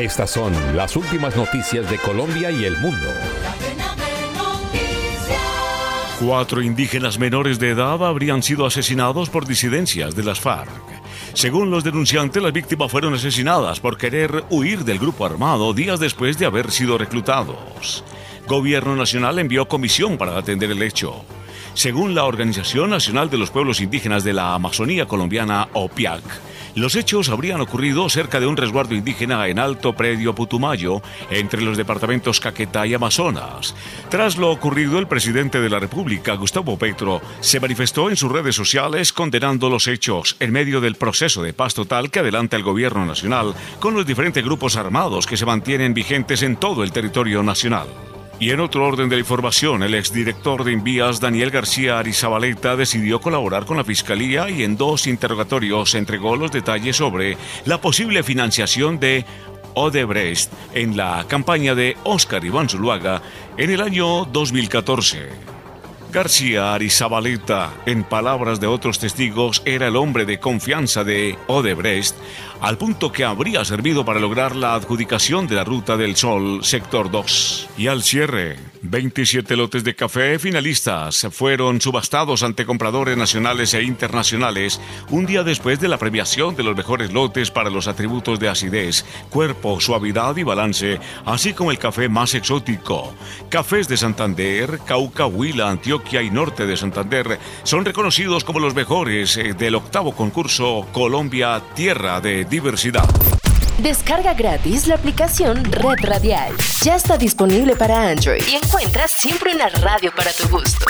Estas son las últimas noticias de Colombia y el mundo. Cuatro indígenas menores de edad habrían sido asesinados por disidencias de las FARC. Según los denunciantes, las víctimas fueron asesinadas por querer huir del grupo armado días después de haber sido reclutados. Gobierno Nacional envió comisión para atender el hecho. Según la Organización Nacional de los Pueblos Indígenas de la Amazonía Colombiana, OPIAC, los hechos habrían ocurrido cerca de un resguardo indígena en Alto Predio Putumayo, entre los departamentos Caquetá y Amazonas. Tras lo ocurrido, el presidente de la República, Gustavo Petro, se manifestó en sus redes sociales condenando los hechos en medio del proceso de paz total que adelanta el gobierno nacional con los diferentes grupos armados que se mantienen vigentes en todo el territorio nacional. Y en otro orden de información, el exdirector de Envías, Daniel García Arizabaleta, decidió colaborar con la Fiscalía y en dos interrogatorios entregó los detalles sobre la posible financiación de Odebrecht en la campaña de Oscar Iván Zuluaga en el año 2014. García Arizabaleta, en palabras de otros testigos, era el hombre de confianza de Odebrecht, al punto que habría servido para lograr la adjudicación de la Ruta del Sol, sector 2. Y al cierre, 27 lotes de café finalistas fueron subastados ante compradores nacionales e internacionales un día después de la premiación de los mejores lotes para los atributos de acidez, cuerpo, suavidad y balance, así como el café más exótico. Cafés de Santander, Cauca, Huila, Antioquia y Norte de Santander son reconocidos como los mejores eh, del octavo concurso Colombia Tierra de Diversidad. Descarga gratis la aplicación Red Radial. Ya está disponible para Android y encuentras siempre una radio para tu gusto.